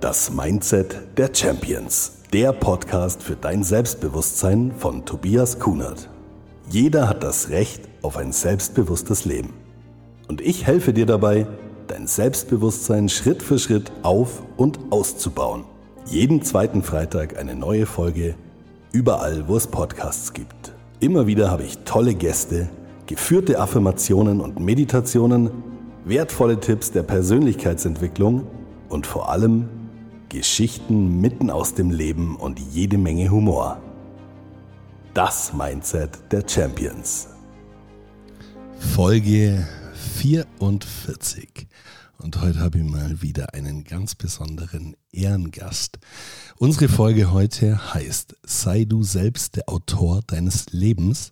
Das Mindset der Champions. Der Podcast für dein Selbstbewusstsein von Tobias Kunert. Jeder hat das Recht auf ein selbstbewusstes Leben. Und ich helfe dir dabei, dein Selbstbewusstsein Schritt für Schritt auf und auszubauen. Jeden zweiten Freitag eine neue Folge, überall wo es Podcasts gibt. Immer wieder habe ich tolle Gäste, geführte Affirmationen und Meditationen, wertvolle Tipps der Persönlichkeitsentwicklung und vor allem Geschichten mitten aus dem Leben und jede Menge Humor. Das Mindset der Champions. Folge 44. Und heute habe ich mal wieder einen ganz besonderen Ehrengast. Unsere Folge heute heißt Sei du selbst der Autor deines Lebens.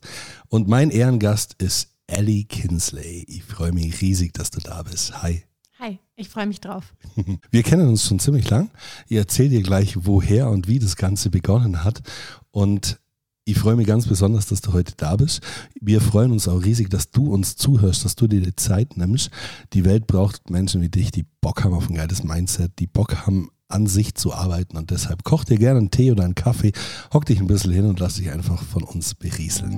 Und mein Ehrengast ist Ellie Kinsley. Ich freue mich riesig, dass du da bist. Hi. Hi, ich freue mich drauf. Wir kennen uns schon ziemlich lang. Ich erzähle dir gleich, woher und wie das Ganze begonnen hat. Und ich freue mich ganz besonders, dass du heute da bist. Wir freuen uns auch riesig, dass du uns zuhörst, dass du dir die Zeit nimmst. Die Welt braucht Menschen wie dich, die Bock haben auf ein geiles Mindset, die Bock haben, an sich zu arbeiten. Und deshalb koch dir gerne einen Tee oder einen Kaffee, hock dich ein bisschen hin und lass dich einfach von uns berieseln.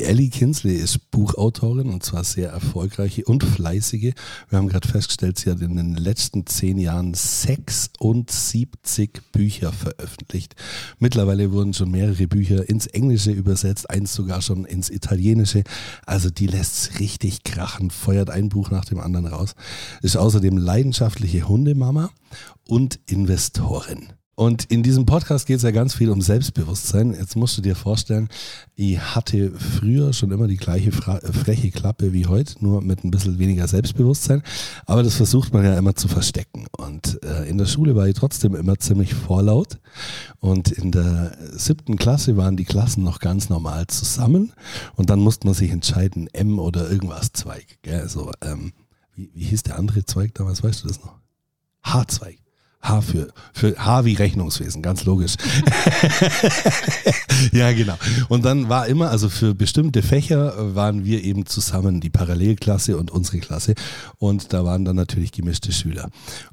Ellie Kinsley ist Buchautorin und zwar sehr erfolgreiche und fleißige. Wir haben gerade festgestellt, sie hat in den letzten zehn Jahren 76 Bücher veröffentlicht. Mittlerweile wurden schon mehrere Bücher ins Englische übersetzt, eins sogar schon ins Italienische. Also die lässt richtig krachen, feuert ein Buch nach dem anderen raus. Ist außerdem leidenschaftliche Hundemama und Investorin. Und in diesem Podcast geht es ja ganz viel um Selbstbewusstsein. Jetzt musst du dir vorstellen, ich hatte früher schon immer die gleiche freche Klappe wie heute, nur mit ein bisschen weniger Selbstbewusstsein. Aber das versucht man ja immer zu verstecken. Und äh, in der Schule war ich trotzdem immer ziemlich vorlaut. Und in der siebten Klasse waren die Klassen noch ganz normal zusammen. Und dann musste man sich entscheiden, M oder irgendwas Zweig. Gell? Also, ähm, wie, wie hieß der andere Zweig damals? Weißt du das noch? H-Zweig. H für, für H wie Rechnungswesen, ganz logisch. ja, genau. Und dann war immer, also für bestimmte Fächer waren wir eben zusammen, die Parallelklasse und unsere Klasse. Und da waren dann natürlich gemischte Schüler.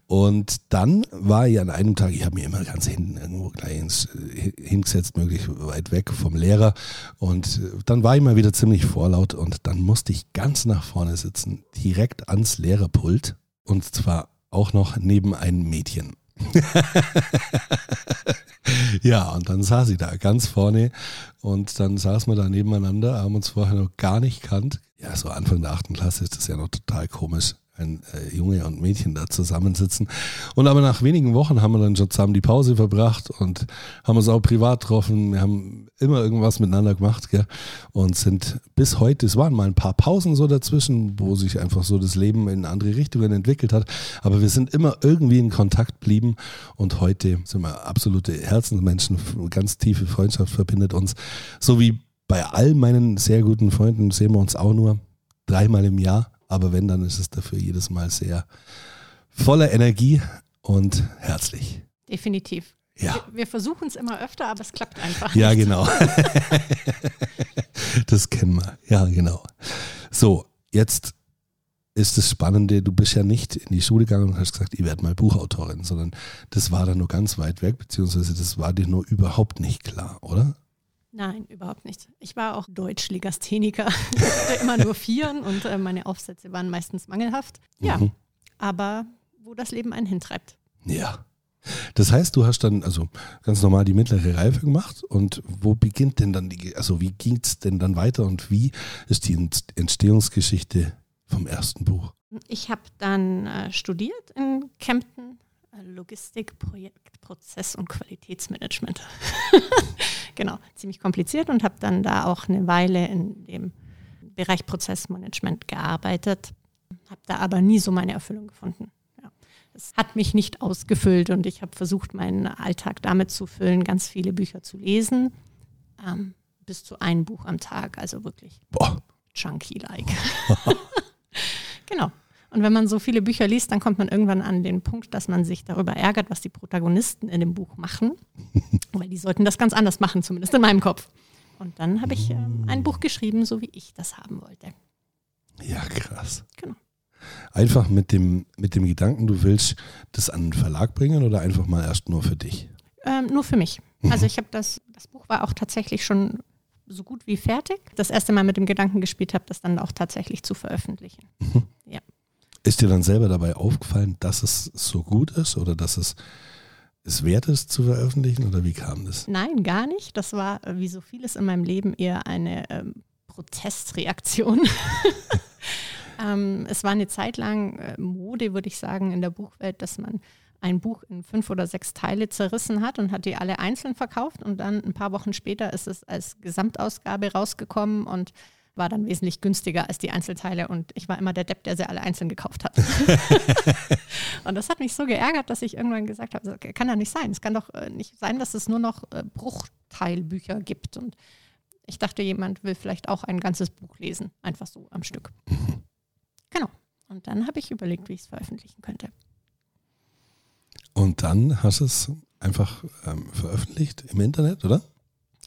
Und dann war ich an einem Tag, ich habe mich immer ganz hinten irgendwo gleich ins, hingesetzt, möglichst weit weg vom Lehrer. Und dann war ich mal wieder ziemlich vorlaut und dann musste ich ganz nach vorne sitzen, direkt ans Lehrerpult. Und zwar auch noch neben einem Mädchen. ja, und dann saß sie da ganz vorne und dann saßen wir da nebeneinander, haben uns vorher noch gar nicht kannt. Ja, so Anfang der achten Klasse ist das ja noch total komisch ein äh, Junge und Mädchen da zusammensitzen. Und aber nach wenigen Wochen haben wir dann schon zusammen die Pause verbracht und haben uns auch privat getroffen. Wir haben immer irgendwas miteinander gemacht gell? und sind bis heute, es waren mal ein paar Pausen so dazwischen, wo sich einfach so das Leben in andere Richtungen entwickelt hat. Aber wir sind immer irgendwie in Kontakt blieben und heute sind wir absolute Herzensmenschen. Ganz tiefe Freundschaft verbindet uns. So wie bei all meinen sehr guten Freunden sehen wir uns auch nur dreimal im Jahr aber wenn, dann ist es dafür jedes Mal sehr voller Energie und herzlich. Definitiv. Ja. Wir, wir versuchen es immer öfter, aber es klappt einfach. Ja, nicht. genau. das kennen wir. Ja, genau. So, jetzt ist das Spannende, du bist ja nicht in die Schule gegangen und hast gesagt, ich werde mal Buchautorin, sondern das war dann nur ganz weit weg, beziehungsweise das war dir nur überhaupt nicht klar, oder? Nein, überhaupt nicht. Ich war auch Deutschlegastheniker. Ich hatte immer nur Vieren und äh, meine Aufsätze waren meistens mangelhaft. Ja, mhm. aber wo das Leben einen hintreibt. Ja. Das heißt, du hast dann also ganz normal die mittlere Reife gemacht und wo beginnt denn dann die, also wie ging es denn dann weiter und wie ist die Entstehungsgeschichte vom ersten Buch? Ich habe dann äh, studiert in Kempten, äh, Logistik, Projekt, Prozess und Qualitätsmanagement. genau, ziemlich kompliziert und habe dann da auch eine Weile in dem Bereich Prozessmanagement gearbeitet, habe da aber nie so meine Erfüllung gefunden. Ja. Es hat mich nicht ausgefüllt und ich habe versucht, meinen Alltag damit zu füllen, ganz viele Bücher zu lesen, ähm, bis zu ein Buch am Tag, also wirklich chunky-like. genau. Und wenn man so viele Bücher liest, dann kommt man irgendwann an den Punkt, dass man sich darüber ärgert, was die Protagonisten in dem Buch machen. Weil die sollten das ganz anders machen, zumindest in meinem Kopf. Und dann habe ich ähm, ein Buch geschrieben, so wie ich das haben wollte. Ja, krass. Genau. Einfach mit dem, mit dem Gedanken, du willst das an den Verlag bringen oder einfach mal erst nur für dich? Ähm, nur für mich. Also ich habe das, das Buch war auch tatsächlich schon so gut wie fertig. Das erste Mal mit dem Gedanken gespielt habe, das dann auch tatsächlich zu veröffentlichen. Ja. Ist dir dann selber dabei aufgefallen, dass es so gut ist oder dass es es wert ist zu veröffentlichen oder wie kam das? Nein, gar nicht. Das war äh, wie so vieles in meinem Leben eher eine ähm, Protestreaktion. ähm, es war eine Zeit lang äh, Mode, würde ich sagen, in der Buchwelt, dass man ein Buch in fünf oder sechs Teile zerrissen hat und hat die alle einzeln verkauft und dann ein paar Wochen später ist es als Gesamtausgabe rausgekommen und war dann wesentlich günstiger als die Einzelteile und ich war immer der Depp, der sie alle einzeln gekauft hat. und das hat mich so geärgert, dass ich irgendwann gesagt habe, das kann ja nicht sein. Es kann doch äh, nicht sein, dass es nur noch äh, Bruchteilbücher gibt. Und ich dachte, jemand will vielleicht auch ein ganzes Buch lesen, einfach so am Stück. Genau. Und dann habe ich überlegt, wie ich es veröffentlichen könnte. Und dann hast du es einfach ähm, veröffentlicht im Internet, oder?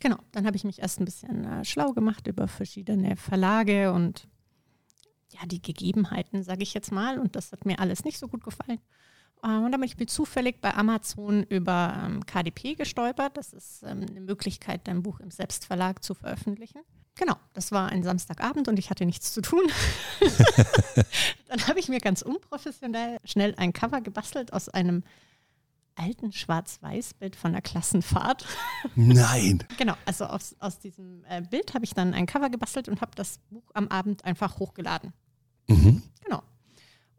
Genau, dann habe ich mich erst ein bisschen äh, schlau gemacht über verschiedene Verlage und ja, die Gegebenheiten, sage ich jetzt mal. Und das hat mir alles nicht so gut gefallen. Äh, und dann bin ich zufällig bei Amazon über ähm, KDP gestolpert. Das ist ähm, eine Möglichkeit, dein Buch im Selbstverlag zu veröffentlichen. Genau, das war ein Samstagabend und ich hatte nichts zu tun. dann habe ich mir ganz unprofessionell schnell ein Cover gebastelt aus einem alten Schwarz-Weiß-Bild von der Klassenfahrt. Nein. genau, also aus, aus diesem äh, Bild habe ich dann ein Cover gebastelt und habe das Buch am Abend einfach hochgeladen. Mhm. Genau.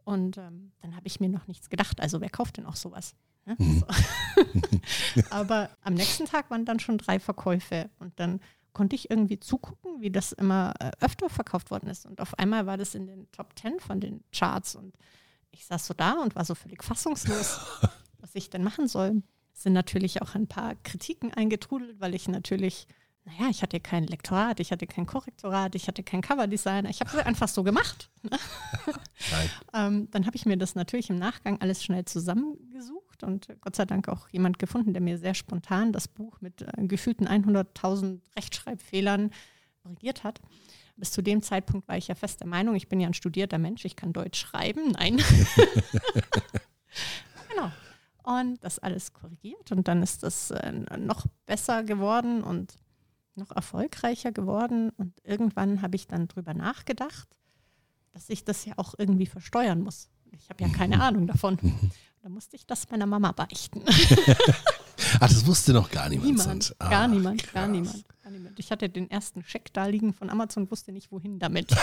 Und ähm, dann habe ich mir noch nichts gedacht. Also wer kauft denn auch sowas? Ne? Mhm. So. Aber am nächsten Tag waren dann schon drei Verkäufe und dann konnte ich irgendwie zugucken, wie das immer äh, öfter verkauft worden ist. Und auf einmal war das in den Top Ten von den Charts und ich saß so da und war so völlig fassungslos was ich denn machen soll. Es sind natürlich auch ein paar Kritiken eingetrudelt, weil ich natürlich, naja, ich hatte kein Lektorat, ich hatte kein Korrektorat, ich hatte kein Coverdesigner. Ich habe es einfach so gemacht. ähm, dann habe ich mir das natürlich im Nachgang alles schnell zusammengesucht und Gott sei Dank auch jemand gefunden, der mir sehr spontan das Buch mit äh, gefühlten 100.000 Rechtschreibfehlern korrigiert hat. Bis zu dem Zeitpunkt war ich ja fest der Meinung, ich bin ja ein studierter Mensch, ich kann Deutsch schreiben. Nein. und das alles korrigiert und dann ist das äh, noch besser geworden und noch erfolgreicher geworden und irgendwann habe ich dann drüber nachgedacht, dass ich das ja auch irgendwie versteuern muss. Ich habe ja keine Ahnung davon. Da musste ich das meiner Mama beichten. Ach, das wusste noch gar niemand. Niemand, Ah, gar, niemand krass. gar niemand, gar niemand. Ich hatte den ersten Scheck da liegen von Amazon, wusste nicht, wohin damit.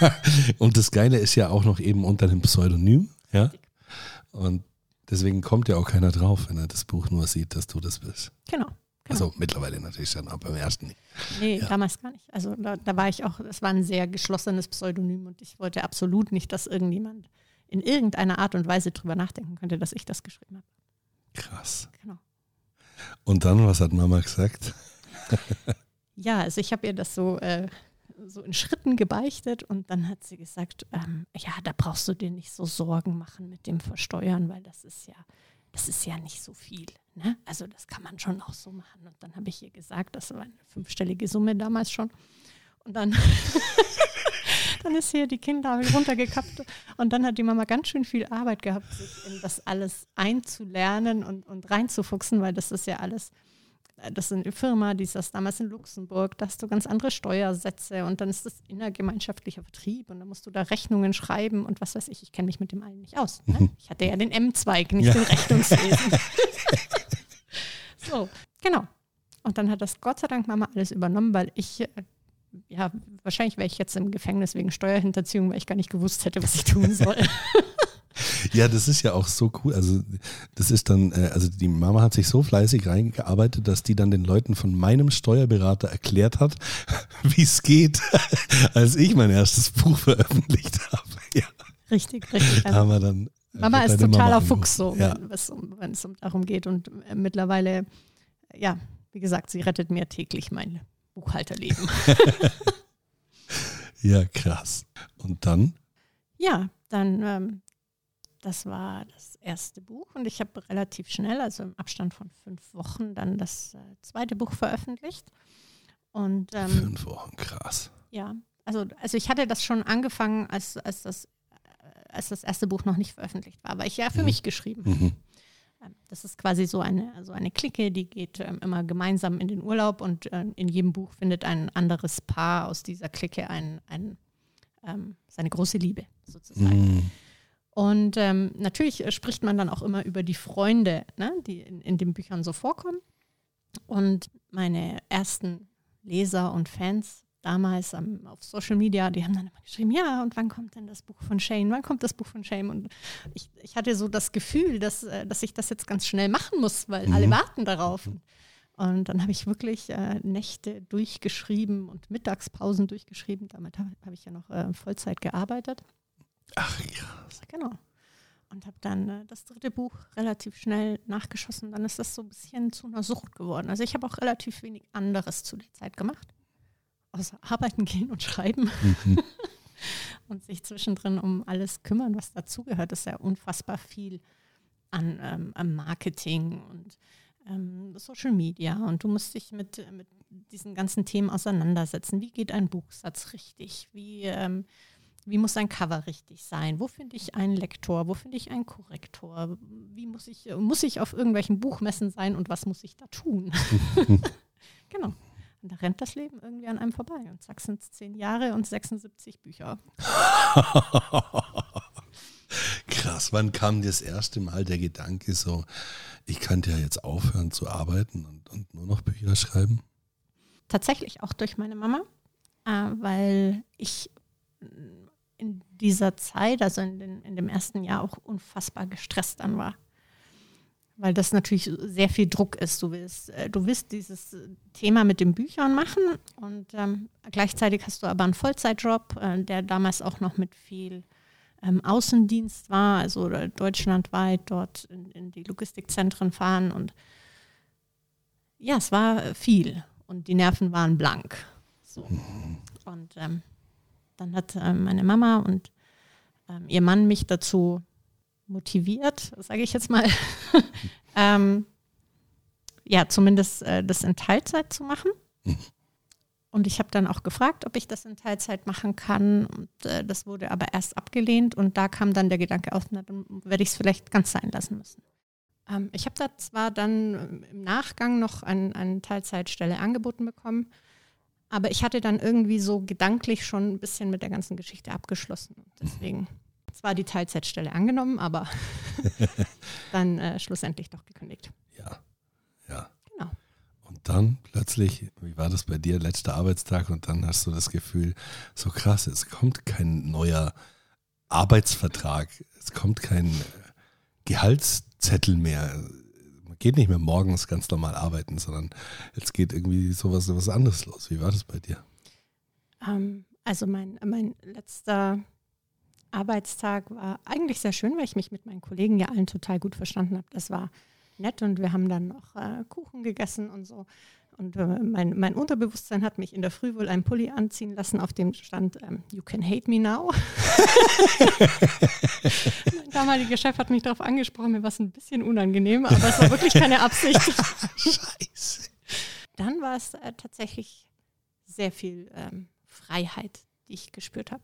Und das Geile ist ja auch noch eben unter dem Pseudonym, ja. Und deswegen kommt ja auch keiner drauf, wenn er das Buch nur sieht, dass du das bist. Genau. genau. Also mittlerweile natürlich dann, aber beim ersten nicht. Nee, Ja. damals gar nicht. Also da, da war ich auch, es war ein sehr geschlossenes Pseudonym und ich wollte absolut nicht, dass irgendjemand in irgendeiner Art und Weise drüber nachdenken könnte, dass ich das geschrieben habe. Krass. Genau. Und dann, was hat Mama gesagt? Ja, also ich habe ihr das so, äh, so in Schritten gebeichtet und dann hat sie gesagt, ähm, ja, da brauchst du dir nicht so Sorgen machen mit dem Versteuern, weil das ist ja, das ist ja nicht so viel. Ne? Also das kann man schon auch so machen. Und dann habe ich ihr gesagt, das war eine fünfstellige Summe damals schon. Und dann, dann ist hier die Kinder runtergekappt und dann hat die Mama ganz schön viel Arbeit gehabt, sich in das alles einzulernen und, und reinzufuchsen, weil das ist ja alles das ist eine Firma, die ist das damals in Luxemburg, da hast du ganz andere Steuersätze und dann ist das innergemeinschaftlicher Vertrieb und dann musst du da Rechnungen schreiben und was weiß ich, ich kenne mich mit dem allen nicht aus. Ne? Ich hatte ja den M-Zweig, nicht Ja. den Rechnungswesen. so, genau. Und dann hat das Gott sei Dank Mama alles übernommen, weil ich, äh, ja, wahrscheinlich wäre ich jetzt im Gefängnis wegen Steuerhinterziehung, weil ich gar nicht gewusst hätte, was ich tun soll. Ja, das ist ja auch so cool. Also das ist dann, äh, also die Mama hat sich so fleißig reingearbeitet, dass die dann den Leuten von meinem Steuerberater erklärt hat, wie es geht, als ich mein erstes Buch veröffentlicht habe. Ja, richtig, richtig. da haben wir dann. äh, Mama ist totaler. Fuchs, so, Ja. wenn, es um, wenn es um, darum geht. Und äh, mittlerweile, ja, wie gesagt, sie rettet mir täglich mein Buchhalterleben. ja, krass. Und dann? ja, dann, ähm, das war das erste Buch und ich habe relativ schnell, also im Abstand von fünf Wochen, dann das äh, zweite Buch veröffentlicht. Und, ähm, fünf Wochen, krass. Ja, also, also ich hatte das schon angefangen, als, als, das, äh, als das erste Buch noch nicht veröffentlicht war, aber ich ja für mhm. mich geschrieben. Mhm. Ähm, das ist quasi so eine, so eine Clique, die geht ähm, immer gemeinsam in den Urlaub und äh, in jedem Buch findet ein anderes Paar aus dieser Clique ein, ein, ähm, seine große Liebe sozusagen. Mhm. Und ähm, natürlich spricht man dann auch immer über die Freunde, ne, die in, in den Büchern so vorkommen. Und meine ersten Leser und Fans damals um, auf Social Media, die haben dann immer geschrieben, ja, und wann kommt denn das Buch von Shane? Wann kommt das Buch von Shane? Und ich, ich hatte so das Gefühl, dass, äh, dass ich das jetzt ganz schnell machen muss, weil mhm. alle warten darauf. Und, und dann habe ich wirklich äh, Nächte durchgeschrieben und Mittagspausen durchgeschrieben. Damit habe hab ich ja noch äh, Vollzeit gearbeitet. Ach ja. Genau. Und habe dann äh, das dritte Buch relativ schnell nachgeschossen. Dann ist das so ein bisschen zu einer Sucht geworden. Also ich habe auch relativ wenig anderes zu der Zeit gemacht außer arbeiten gehen und schreiben mhm. und sich zwischendrin um alles kümmern, was dazugehört. Das ist ja unfassbar viel an, ähm, an Marketing und ähm, Social Media und du musst dich mit, mit diesen ganzen Themen auseinandersetzen. Wie geht ein Buchsatz richtig? Wie, ähm, wie muss ein Cover richtig sein? Wo finde ich einen Lektor? Wo finde ich einen Korrektor? Wie muss ich, muss ich auf irgendwelchen Buchmessen sein und was muss ich da tun? genau. Und da rennt das Leben irgendwie an einem vorbei. Und zack sind es zehn Jahre und 76 Bücher. Krass, wann kam das erste Mal der Gedanke so, ich könnte ja jetzt aufhören zu arbeiten und, und nur noch Bücher schreiben? Tatsächlich auch durch meine Mama, äh, weil ich in dieser Zeit, also in, den, in dem ersten Jahr auch unfassbar gestresst dann war weil das natürlich sehr viel Druck ist. Du willst, äh, du willst dieses Thema mit den Büchern machen und ähm, gleichzeitig hast du aber einen Vollzeitjob, äh, der damals auch noch mit viel ähm, Außendienst war, also deutschlandweit dort in, in, die Logistikzentren fahren und ja, es war viel und die Nerven waren blank. So. Und ähm, dann hat äh, meine Mama und ähm, ihr Mann mich dazu motiviert, sage ich jetzt mal, ähm, ja, zumindest äh, das in Teilzeit zu machen. Und ich habe dann auch gefragt, ob ich das in Teilzeit machen kann. Und äh, das wurde aber erst abgelehnt. Und da kam dann der Gedanke auf, dann werde ich es vielleicht ganz sein lassen müssen. Ähm, ich habe da zwar dann im Nachgang noch ein, eine Teilzeitstelle angeboten bekommen, aber ich hatte dann irgendwie so gedanklich schon ein bisschen mit der ganzen Geschichte abgeschlossen. Deswegen zwar die Teilzeitstelle angenommen, aber dann äh, schlussendlich doch gekündigt. Ja, ja. Genau. Und dann plötzlich, wie war das bei dir, letzter Arbeitstag und dann hast du das Gefühl, so krass, es kommt kein neuer Arbeitsvertrag, es kommt kein äh, Gehaltszettel mehr. Geht nicht mehr morgens ganz normal arbeiten, sondern jetzt geht irgendwie sowas, sowas anderes los. Wie war das bei dir? Ähm, also mein, mein letzter Arbeitstag war eigentlich sehr schön, weil ich mich mit meinen Kollegen ja allen total gut verstanden habe. Das war nett und wir haben dann noch äh, Kuchen gegessen und so. Und äh, mein, mein, Unterbewusstsein hat mich in der Früh wohl einen Pulli anziehen lassen, auf dem stand, ähm, You can hate me now. mein damaliger Chef hat mich darauf angesprochen, mir war es ein bisschen unangenehm, aber es war wirklich keine Absicht. Scheiße. Dann war es äh, tatsächlich sehr viel ähm, Freiheit, die ich gespürt habe.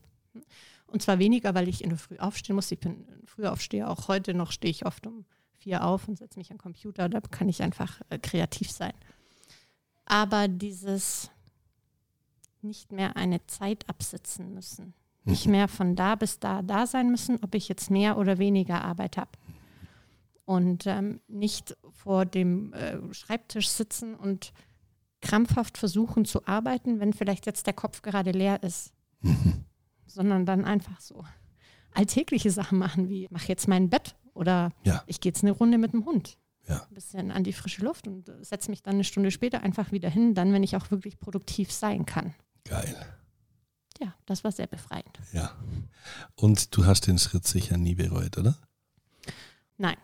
Und zwar weniger, weil ich in der Früh aufstehen muss. Ich bin früher aufsteher. Auch heute noch stehe ich oft um vier auf und setze mich am Computer. Da kann ich einfach äh, kreativ sein. Aber dieses nicht mehr eine Zeit absitzen müssen. Nicht mehr von da bis da da sein müssen, ob ich jetzt mehr oder weniger Arbeit habe. Und ähm, nicht vor dem äh, Schreibtisch sitzen und krampfhaft versuchen zu arbeiten, wenn vielleicht jetzt der Kopf gerade leer ist. Mhm sondern dann einfach so alltägliche Sachen machen, wie mach jetzt mein Bett oder ja. ich gehe jetzt eine Runde mit dem Hund. Ja. Ein bisschen an die frische Luft und setze mich dann eine Stunde später einfach wieder hin, dann, wenn ich auch wirklich produktiv sein kann. Geil. Ja, das war sehr befreiend. Ja. Und du hast den Schritt sicher nie bereut, oder? Nein,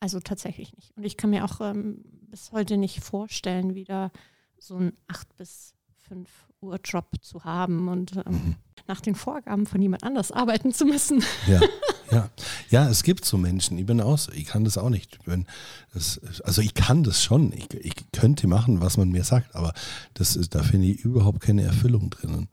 also tatsächlich nicht. Und ich kann mir auch ähm, bis heute nicht vorstellen, wieder so einen 8 bis 5 Uhr Job zu haben und ähm, Mhm. nach den Vorgaben von jemand anders arbeiten zu müssen. Ja, ja. Ja, es gibt so Menschen, ich bin auch so, ich kann das auch nicht. Ich das, also ich kann das schon, ich, ich könnte machen, was man mir sagt, aber das ist, da finde ich überhaupt keine Erfüllung drin. Und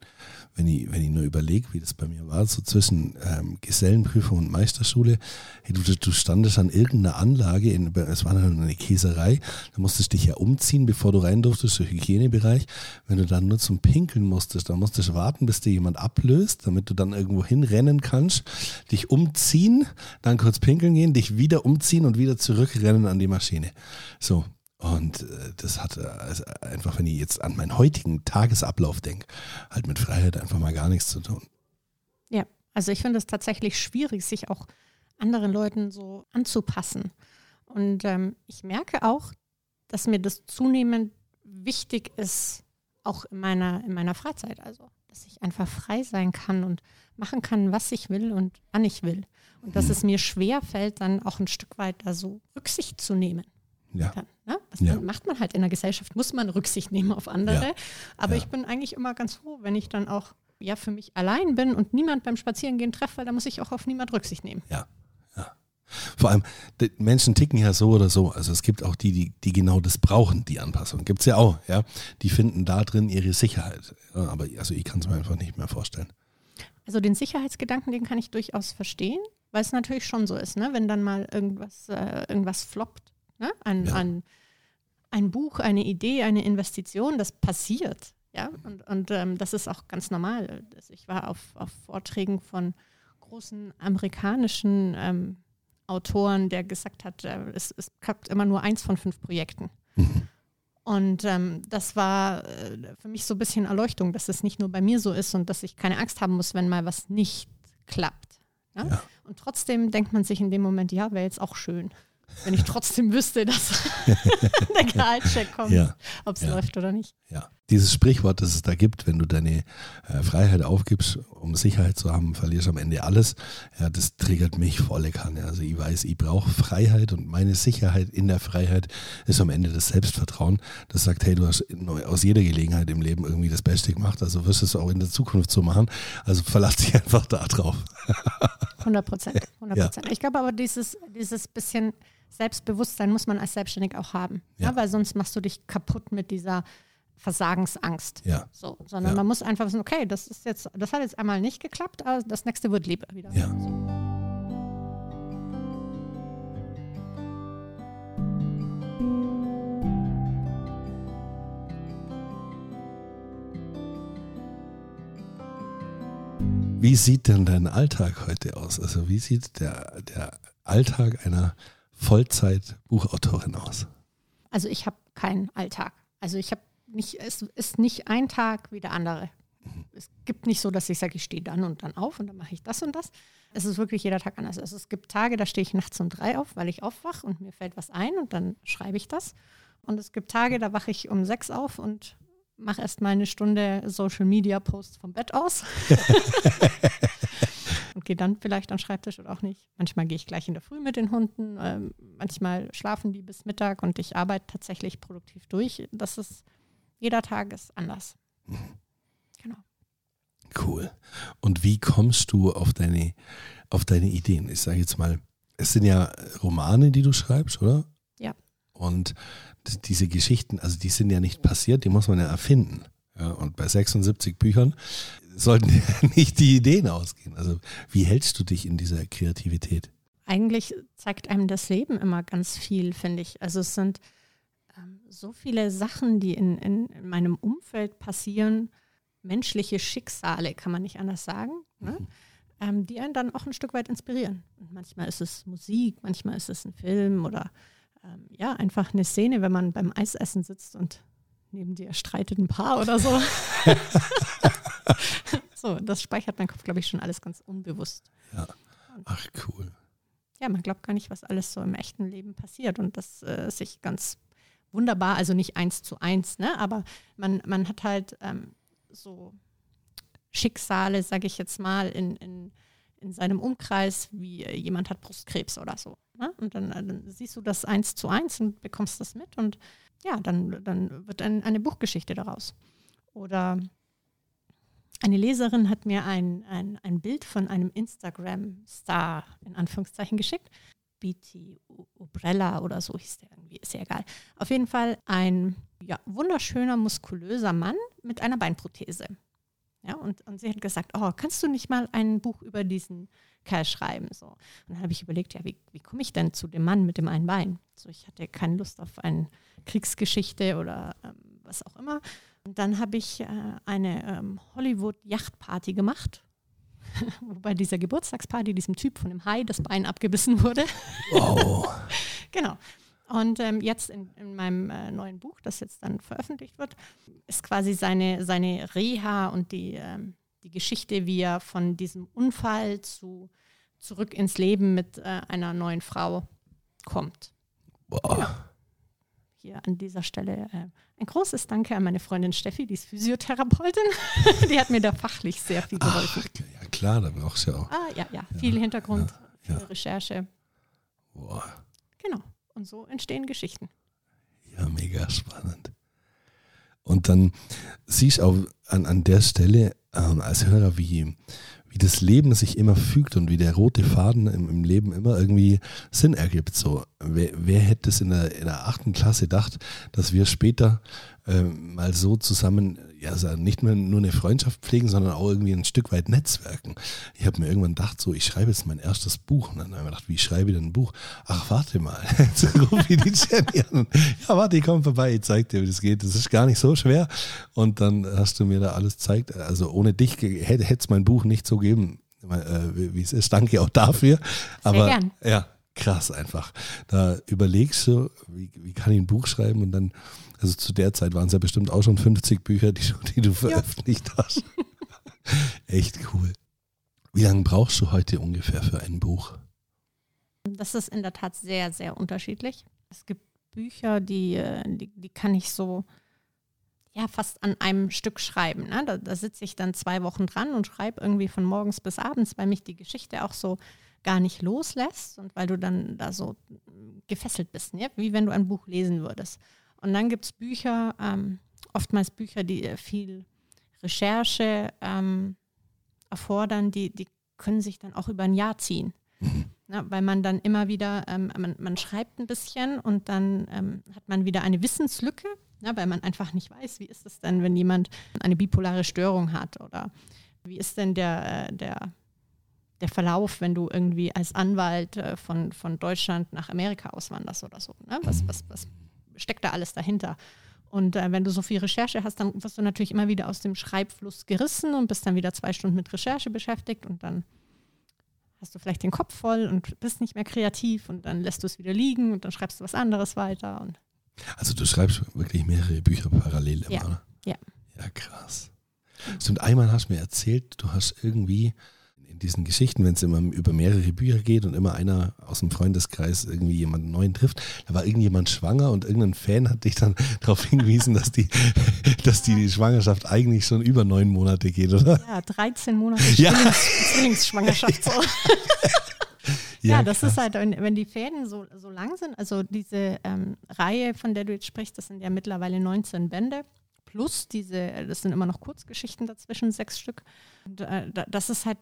wenn ich, wenn ich nur überlege, wie das bei mir war, so zwischen ähm, Gesellenprüfung und Meisterschule, hey, du, du standest an irgendeiner Anlage, in, es war eine Käserei, da musstest du dich ja umziehen, bevor du rein durftest, im Hygienebereich. Wenn du dann nur zum Pinkeln musstest, dann musstest du warten, bis dir jemand ablöst, damit du dann irgendwo hinrennen kannst, dich umziehen, dann kurz pinkeln gehen, dich wieder umziehen und wieder zurückrennen an die Maschine. So. Und äh, das hat äh, also einfach, wenn ich jetzt an meinen heutigen Tagesablauf denke, halt mit Freiheit einfach mal gar nichts zu tun. Ja, also ich finde es tatsächlich schwierig, sich auch anderen Leuten so anzupassen. Und ähm, ich merke auch, dass mir das zunehmend wichtig ist, auch in meiner, in meiner Freizeit. Also, dass ich einfach frei sein kann und machen kann, was ich will und wann ich will. Und dass es mir schwer fällt, dann auch ein Stück weit da so Rücksicht zu nehmen. Ja. Dann, ne? Das Ja. macht man halt in der Gesellschaft, muss man Rücksicht nehmen auf andere. Ja. Aber ich bin eigentlich immer ganz froh, wenn ich dann auch ja für mich allein bin und niemand beim Spazierengehen treffe, weil da muss ich auch auf niemand Rücksicht nehmen. Ja, ja. Vor allem, die Menschen ticken ja so oder so. Also es gibt auch die, die, die genau das brauchen, die Anpassung. Gibt es ja auch, ja. Die finden da drin ihre Sicherheit. Aber also ich kann es mir einfach nicht mehr vorstellen. Also den Sicherheitsgedanken, den kann ich durchaus verstehen, weil es natürlich schon so ist, ne? wenn dann mal irgendwas, äh, irgendwas floppt, ne? ein, Ja. ein, ein Buch, eine Idee, eine Investition, das passiert. Ja? Und, und ähm, das ist auch ganz normal. Also ich war auf, auf Vorträgen von großen amerikanischen ähm, Autoren, der gesagt hat, äh, es, es klappt immer nur eins von fünf Projekten. Mhm. Und ähm, das war äh, für mich so ein bisschen Erleuchtung, dass es nicht nur bei mir so ist und dass ich keine Angst haben muss, wenn mal was nicht klappt. Ja? Ja. Und trotzdem denkt man sich in dem Moment, ja, wäre jetzt auch schön, wenn ich trotzdem wüsste, dass der Gehaltscheck kommt, Ja. ob es Ja. läuft oder nicht. Ja. Dieses Sprichwort, das es da gibt, wenn du deine äh, Freiheit aufgibst, um Sicherheit zu haben, verlierst am Ende alles. Ja, das triggert mich volle Kanne. Also ich weiß, ich brauche Freiheit und meine Sicherheit in der Freiheit ist am Ende das Selbstvertrauen. Das sagt, hey, du hast aus jeder Gelegenheit im Leben irgendwie das Beste gemacht, also wirst du es auch in der Zukunft so machen. Also verlass dich einfach da drauf. 100 Prozent. 100 Prozent. Ich glaube aber, dieses, dieses bisschen Selbstbewusstsein muss man als Selbstständig auch haben. Ja. Ja. weil sonst machst du dich kaputt mit dieser Versagensangst. Ja. So, sondern Ja. man muss einfach wissen, okay, das ist jetzt, das hat jetzt einmal nicht geklappt, aber das nächste wird lieber wieder. Ja. So. Wie sieht denn dein Alltag heute aus? Also wie sieht der, der Alltag einer Vollzeit-Buchautorin aus? Also ich habe keinen Alltag. Also ich habe nicht, es ist nicht ein Tag wie der andere. Es gibt nicht so, dass ich sage, ich stehe dann und dann auf und dann mache ich das und das. Es ist wirklich jeder Tag anders. Also es gibt Tage, da stehe ich nachts um drei auf, weil ich aufwache und mir fällt was ein und dann schreibe ich das. Und es gibt Tage, da wache ich um sechs auf und mache erst mal eine Stunde Social Media Posts vom Bett aus. und gehe dann vielleicht an den Schreibtisch oder auch nicht. Manchmal gehe ich gleich in der Früh mit den Hunden. Ähm, manchmal schlafen die bis Mittag und ich arbeite tatsächlich produktiv durch. Das ist, jeder Tag ist anders. Genau. Cool. Und wie kommst du auf deine, auf deine Ideen? Ich sage jetzt mal, es sind ja Romane, die du schreibst, oder? Ja. Und diese Geschichten, also die sind ja nicht passiert, die muss man ja erfinden. Ja, und bei 76 Büchern sollten ja nicht die Ideen ausgehen. Also wie hältst du dich in dieser Kreativität? Eigentlich zeigt einem das Leben immer ganz viel, finde ich. Also es sind ähm, so viele Sachen, die in, in, in meinem Umfeld passieren, menschliche Schicksale, kann man nicht anders sagen, ne? ähm, die einen dann auch ein Stück weit inspirieren. Und manchmal ist es Musik, manchmal ist es ein Film oder ähm, ja, einfach eine Szene, wenn man beim Eisessen sitzt und neben dir streitet ein Paar oder so. so, das speichert mein Kopf, glaube ich, schon alles ganz unbewusst. Ja. Ach cool. ja, man glaubt gar nicht, was alles so im echten Leben passiert und das äh, sich ganz wunderbar, also nicht eins zu eins, ne, aber man, man hat halt ähm, so Schicksale, sage ich jetzt mal, in, in, in seinem Umkreis, wie äh, jemand hat Brustkrebs oder so. Ne? Und dann, dann siehst du das eins zu eins und bekommst das mit und ja, dann, dann wird ein, eine Buchgeschichte daraus. Oder eine Leserin hat mir ein, ein, ein Bild von einem Instagram-Star in Anführungszeichen geschickt. BT Ubrella oder so hieß der irgendwie, ist ja egal. Auf jeden Fall ein ja, wunderschöner, muskulöser Mann mit einer Beinprothese. Ja, und, und sie hat gesagt, oh, kannst du nicht mal ein Buch über diesen Kerl schreiben? So. Und dann habe ich überlegt, ja, wie, wie komme ich denn zu dem Mann mit dem einen Bein? So, ich hatte keine Lust auf eine Kriegsgeschichte oder ähm, was auch immer. Und dann habe ich äh, eine ähm, Hollywood-Yachtparty gemacht, wo bei dieser Geburtstagsparty diesem Typ von dem Hai das Bein abgebissen wurde. Wow. genau. Und ähm, jetzt in, in meinem äh, neuen Buch, das jetzt dann veröffentlicht wird, ist quasi seine, seine Reha und die, ähm, die Geschichte, wie er von diesem Unfall zu zurück ins Leben mit äh, einer neuen Frau kommt. Boah. Ja hier an dieser Stelle äh, ein großes Danke an meine Freundin Steffi, die ist Physiotherapeutin. die hat mir da fachlich sehr viel geholfen. Ach, ja klar, da brauchst du ja auch. Ah, ja, ja, viel Hintergrund, ja, viel Recherche. Boah. Genau. Und so entstehen Geschichten. Ja, mega spannend. Und dann siehst du auch an, an der Stelle ähm, als Hörer, wie, wie das Leben sich immer fügt und wie der rote Faden im, im Leben immer irgendwie Sinn ergibt. So, wer, wer hätte es in der, in der achten Klasse gedacht, dass wir später ähm, mal so zusammen, also nicht mehr nur eine Freundschaft pflegen, sondern auch irgendwie ein Stück weit netzwerken. Ich habe mir irgendwann gedacht, so, ich schreibe jetzt mein erstes Buch. Und dann habe ich mir gedacht, wie schreibe ich denn ein Buch? Ach, warte mal. Jetzt rufe ich die Jenny an. Ja, warte, ich komme vorbei, ich zeig dir, wie das geht. Das ist gar nicht so schwer. Und dann hast du mir da alles gezeigt. Also ohne dich hätte es mein Buch nicht so geben, äh, wie es ist. Danke auch dafür. Aber gern. ja, krass einfach. Da überlegst du, wie, wie kann ich ein Buch schreiben und dann also zu der Zeit waren es ja bestimmt auch schon 50 Bücher, die, die du veröffentlicht ja. hast. Echt cool. Wie lange brauchst du heute ungefähr für ein Buch? Das ist in der Tat sehr, sehr unterschiedlich. Es gibt Bücher, die, äh, die, die kann ich so ja, fast an einem Stück schreiben. Ne? Da, da sitze ich dann zwei Wochen dran und schreibe irgendwie von morgens bis abends, weil mich die Geschichte auch so gar nicht loslässt und weil du dann da so gefesselt bist, ne? wie wenn du ein Buch lesen würdest. Und dann gibt es Bücher, ähm, oftmals Bücher, die äh, viel Recherche ähm, erfordern, die, die können sich dann auch über ein Jahr ziehen. Mhm. Ja, weil man dann immer wieder, ähm, man, man, schreibt ein bisschen und dann ähm, hat man wieder eine Wissenslücke, ja, weil man einfach nicht weiß, wie ist es denn, wenn jemand eine bipolare Störung hat oder wie ist denn der, äh, der, der Verlauf, wenn du irgendwie als Anwalt äh, von, von Deutschland nach Amerika auswanderst oder so. Ne? Was, was, was steckt da alles dahinter? Und äh, wenn du so viel Recherche hast, dann wirst du natürlich immer wieder aus dem Schreibfluss gerissen und bist dann wieder zwei Stunden mit Recherche beschäftigt und dann hast du vielleicht den Kopf voll und bist nicht mehr kreativ und dann lässt du es wieder liegen und dann schreibst du was anderes weiter. Und also du schreibst wirklich mehrere Bücher parallel immer, ja. oder? Ja. Ja, krass. Stimmt, einmal hast du mir erzählt, du hast irgendwie in diesen Geschichten, wenn es immer über mehrere Bücher geht und immer einer aus dem Freundeskreis irgendwie jemanden neuen trifft, da war irgendjemand schwanger und irgendein Fan hat dich dann darauf hingewiesen, dass die, dass die Schwangerschaft eigentlich schon über neun Monate geht, oder? Ja, 13 Monate Ja. Zwillings, Zwillingsschwangerschaft. So. Ja, Ja, das krass. ist halt, wenn, wenn die Fäden so, so lang sind, also diese ähm, Reihe, von der du jetzt sprichst, das sind ja mittlerweile 19 Bände, plus diese, das sind immer noch Kurzgeschichten dazwischen, sechs Stück. Und, äh, da- das ist halt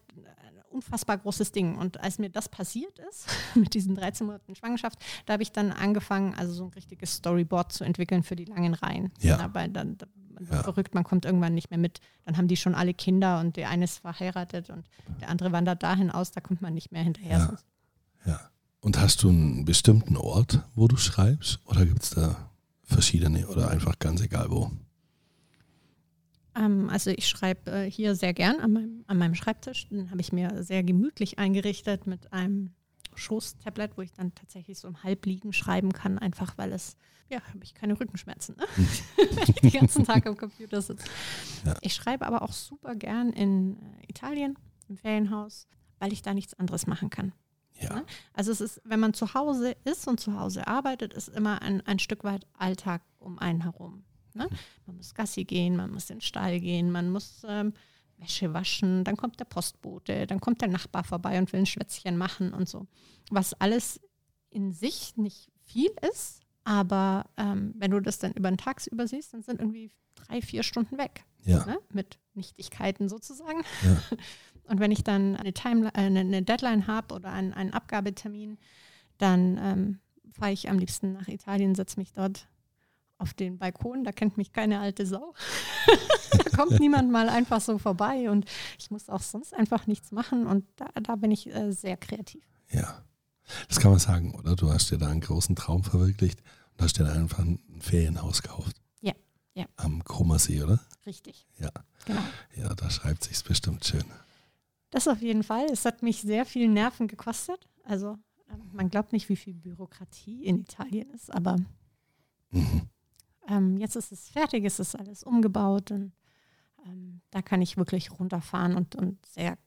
unfassbar großes Ding. Und als mir das passiert ist, mit diesen 13 Monaten Schwangerschaft, da habe ich dann angefangen, also so ein richtiges Storyboard zu entwickeln für die langen Reihen. Ja. Aber dann, da, man wird Ja. verrückt, man kommt irgendwann nicht mehr mit. Dann haben die schon alle Kinder und der eine ist verheiratet und der andere wandert dahin aus, da kommt man nicht mehr hinterher. Ja. Ja. Und hast du einen bestimmten Ort, wo du schreibst? Oder gibt es da verschiedene oder einfach ganz egal wo? Ähm, also ich schreibe äh, hier sehr gern an meinem, an meinem Schreibtisch. Den habe ich mir sehr gemütlich eingerichtet mit einem Schoßtablet, wo ich dann tatsächlich so im Halbliegen schreiben kann, einfach weil es, ja, habe ich keine Rückenschmerzen, ne? wenn ich den ganzen Tag am Computer sitze. Ja. Ich schreibe aber auch super gern in äh, Italien, im Ferienhaus, weil ich da nichts anderes machen kann. Ja. Ne? Also es ist, wenn man zu Hause ist und zu Hause arbeitet, ist immer ein, ein Stück weit Alltag um einen herum. Ne? Man muss Gassi gehen, man muss in den Stall gehen, man muss ähm, Wäsche waschen, dann kommt der Postbote, dann kommt der Nachbar vorbei und will ein Schwätzchen machen und so. Was alles in sich nicht viel ist, Aber ähm, wenn du das dann über den Tag übersiehst, dann sind irgendwie drei, vier Stunden weg. Ja. Ne? Mit Nichtigkeiten sozusagen. Ja. Und wenn ich dann eine, Time, äh, eine, eine Deadline habe oder einen, einen Abgabetermin, dann ähm, fahre ich am liebsten nach Italien, setze mich dort auf den Balkon, da kennt mich keine alte Sau. da kommt niemand mal einfach so vorbei und ich muss auch sonst einfach nichts machen und da, da bin ich äh, sehr kreativ. Ja. Das kann man sagen, oder? Du hast dir da einen großen Traum verwirklicht und hast dir da einfach ein Ferienhaus gekauft. Ja, ja. Am Krummersee, oder? Richtig. Ja. Genau. Ja, da schreibt sich's bestimmt schön. Das auf jeden Fall. Es hat mich sehr viel Nerven gekostet. Also ähm, man glaubt nicht, wie viel Bürokratie in Italien ist, aber Mhm. Ähm, jetzt ist es fertig, es ist alles umgebaut und ähm, da kann ich wirklich runterfahren und, und sehr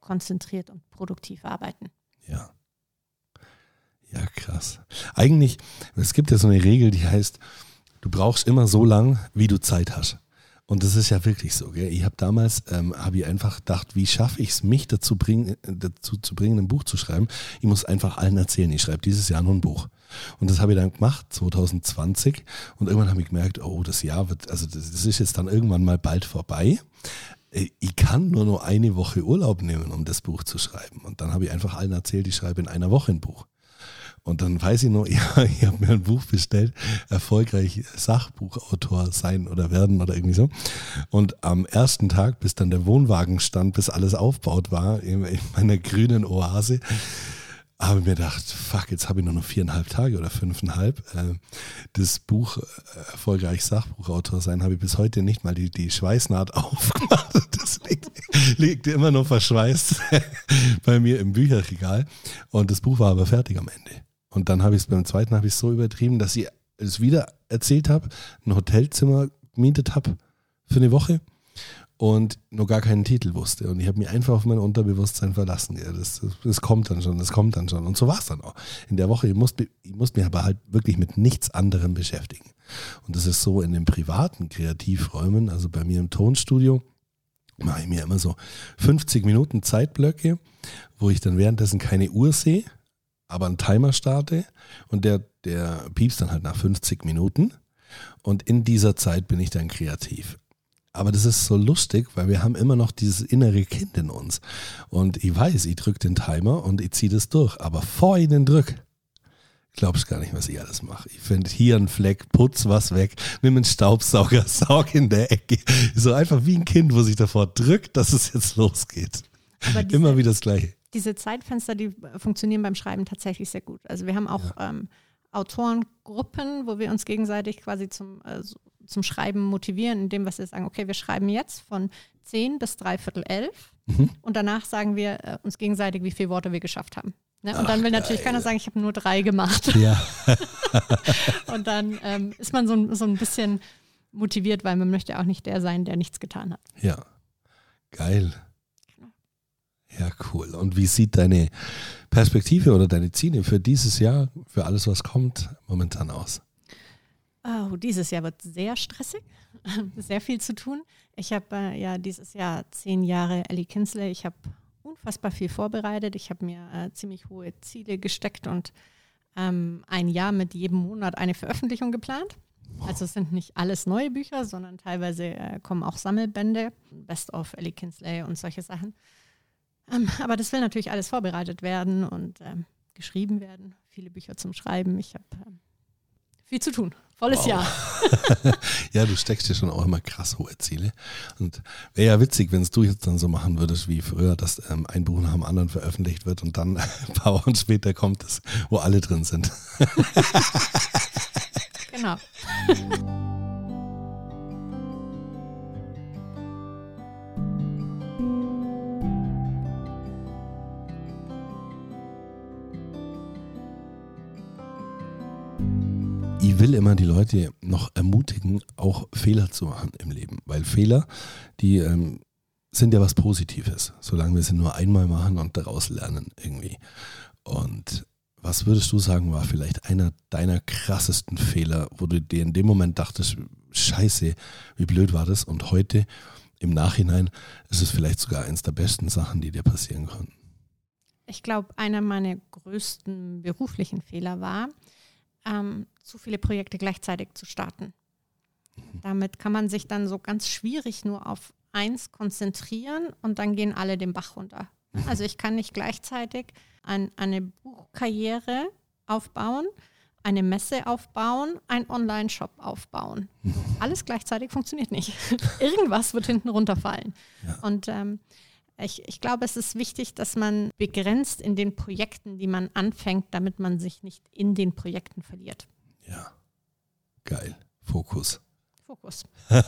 konzentriert und produktiv arbeiten. Ja. Ja, krass. Eigentlich, es gibt ja so eine Regel, die heißt, du brauchst immer so lang, wie du Zeit hast. Und das ist ja wirklich so. Gell? Ich habe damals, ähm, habe ich einfach gedacht, wie schaffe ich es, mich dazu, bringen, äh, dazu zu bringen, ein Buch zu schreiben. Ich muss einfach allen erzählen, ich schreibe dieses Jahr nur ein Buch. Und das habe ich dann gemacht, 2020. Und irgendwann habe ich gemerkt, oh, das Jahr wird, also das, das ist jetzt dann irgendwann mal bald vorbei. Äh, Ich kann nur noch eine Woche Urlaub nehmen, um das Buch zu schreiben. Und dann habe ich einfach allen erzählt, ich schreibe in einer Woche ein Buch. Und dann weiß ich noch, ja, ich habe mir ein Buch bestellt, erfolgreich Sachbuchautor sein oder werden oder irgendwie so. Und am ersten Tag, bis dann der Wohnwagen stand, bis alles aufbaut war, in, in meiner grünen Oase, habe ich mir gedacht, fuck, jetzt habe ich nur noch viereinhalb Tage oder fünfeinhalb. Äh, Das Buch erfolgreich Sachbuchautor sein, habe ich bis heute nicht mal die, die Schweißnaht aufgemacht. Das liegt, liegt immer noch verschweißt bei mir im Bücherregal. Und das Buch war aber fertig am Ende. Und dann habe ich es beim zweiten habe ich so übertrieben, dass ich es wieder erzählt habe, ein Hotelzimmer gemietet habe für eine Woche und noch gar keinen Titel wusste. Und ich habe mich einfach auf mein Unterbewusstsein verlassen. Ja, das, das, das kommt dann schon, das kommt dann schon. Und so war es dann auch. In der Woche, ich musste, ich musste mich aber halt wirklich mit nichts anderem beschäftigen. Und das ist so in den privaten Kreativräumen, also bei mir im Tonstudio, mache ich mir immer so 50 Minuten Zeitblöcke, wo ich dann währenddessen keine Uhr sehe, aber einen Timer starte und der, der piepst dann halt nach 50 Minuten. Und in dieser Zeit bin ich dann kreativ. Aber das ist so lustig, weil wir haben immer noch dieses innere Kind in uns. Und ich weiß, ich drücke den Timer und ich ziehe das durch. Aber vor ich den drück, glaubst gar nicht, was ich alles mache. Ich finde hier einen Fleck, putz was weg, nimm einen Staubsauger, saug in der Ecke. So einfach wie ein Kind, wo sich davor drückt, dass es jetzt losgeht. Diese, Immer wieder das Gleiche. Diese Zeitfenster, die funktionieren beim Schreiben tatsächlich sehr gut. Also wir haben auch ähm, Autorengruppen, wo wir uns gegenseitig quasi zum, äh, zum Schreiben motivieren, indem wir sagen, okay, wir schreiben jetzt von 10 bis dreiviertel elf Mhm. und danach sagen wir äh, uns gegenseitig, wie viele Worte wir geschafft haben. Ne? Und Ach, dann will natürlich keiner sagen, ich habe nur drei gemacht. Ja, Und dann ähm, ist man so, ein- so ein bisschen motiviert, weil man möchte auch nicht der sein, der nichts getan hat. ja. Geil. Ja, cool. Und wie sieht deine Perspektive oder deine Ziele für dieses Jahr, für alles, was kommt, momentan aus? Oh, dieses Jahr wird sehr stressig, sehr viel zu tun. Ich habe äh, ja dieses Jahr zehn Jahre Ellie Kinsley. Ich habe unfassbar viel vorbereitet. Ich habe mir äh, ziemlich hohe Ziele gesteckt und ähm, ein Jahr mit jedem Monat eine Veröffentlichung geplant. Also es sind nicht alles neue Bücher, sondern teilweise äh, kommen auch Sammelbände, Best of Ellie Kinsley und solche Sachen. Ähm, aber das will natürlich alles vorbereitet werden und ähm, geschrieben werden. Viele Bücher zum Schreiben. Ich habe ähm, viel zu tun. Volles Wow. Jahr. Ja, du steckst dir schon auch immer krass hohe Ziele. Und wäre ja witzig, wenn es du jetzt dann so machen würdest wie früher, dass ähm, ein Buch nach dem anderen veröffentlicht wird und dann ein paar Wochen später kommt es, wo alle drin sind. Genau. will immer die Leute noch ermutigen, auch Fehler zu machen im Leben, weil Fehler, die ähm, sind ja was Positives, solange wir sie nur einmal machen und daraus lernen irgendwie. Und was würdest du sagen, war vielleicht einer deiner krassesten Fehler, wo du dir in dem Moment dachtest, scheiße, wie blöd war das? Und heute im Nachhinein ist es vielleicht sogar eins der besten Sachen, die dir passieren konnten. Ich glaube, einer meiner größten beruflichen Fehler war, ähm, zu viele Projekte gleichzeitig zu starten. Damit kann man sich dann so ganz schwierig nur auf eins konzentrieren und dann gehen alle den Bach runter. Also ich kann nicht gleichzeitig ein, eine Buchkarriere aufbauen, eine Messe aufbauen, einen Online-Shop aufbauen. Alles gleichzeitig funktioniert nicht. Irgendwas wird hinten runterfallen. Ja. Und ähm, ich, ich glaube, es ist wichtig, dass man begrenzt in den Projekten, die man anfängt, damit man sich nicht in den Projekten verliert. Ja, geil. Fokus. Fokus.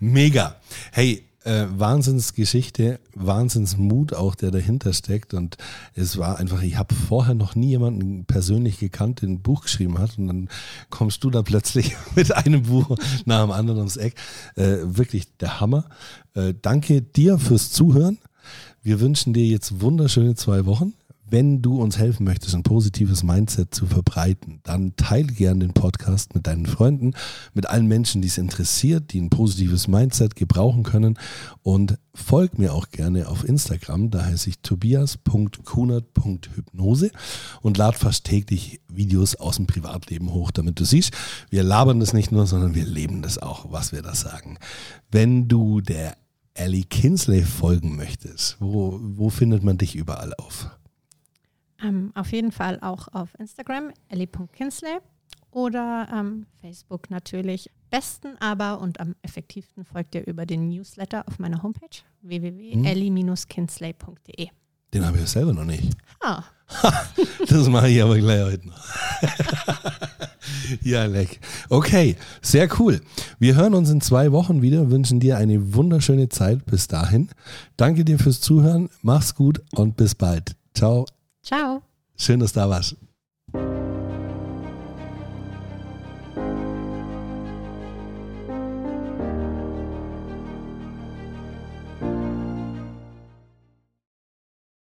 Mega. Hey, äh, Wahnsinnsgeschichte, Wahnsinnsmut auch, der dahinter steckt. Und es war einfach, ich habe vorher noch nie jemanden persönlich gekannt, der ein Buch geschrieben hat. Und dann kommst du da plötzlich mit einem Buch nach dem anderen ums Eck. Äh, wirklich der Hammer. Äh, danke dir fürs Zuhören. Wir wünschen dir jetzt wunderschöne zwei Wochen. Wenn du uns helfen möchtest, ein positives Mindset zu verbreiten, dann teile gern den Podcast mit deinen Freunden, mit allen Menschen, die es interessiert, die ein positives Mindset gebrauchen können. Und folg mir auch gerne auf Instagram, da heiße ich tobias.kunert.hypnose und lad fast täglich Videos aus dem Privatleben hoch, damit du siehst, wir labern das nicht nur, sondern wir leben das auch, was wir da sagen. Wenn du der Ellie Kinsley folgen möchtest, wo, wo findet man dich überall auf? Ähm, auf jeden Fall auch auf Instagram, ellie.kinsley oder ähm, Facebook natürlich. Besten aber und am effektivsten folgt ihr über den Newsletter auf meiner Homepage www.ellie-kinsley.de. Den habe ich ja selber noch nicht. Ah. das mache ich aber gleich heute noch. ja, leck. Okay, sehr cool. Wir hören uns in zwei Wochen wieder, wünschen dir eine wunderschöne Zeit bis dahin. Danke dir fürs Zuhören, mach's gut und bis bald. Ciao. Ciao. Schön, dass du da warst.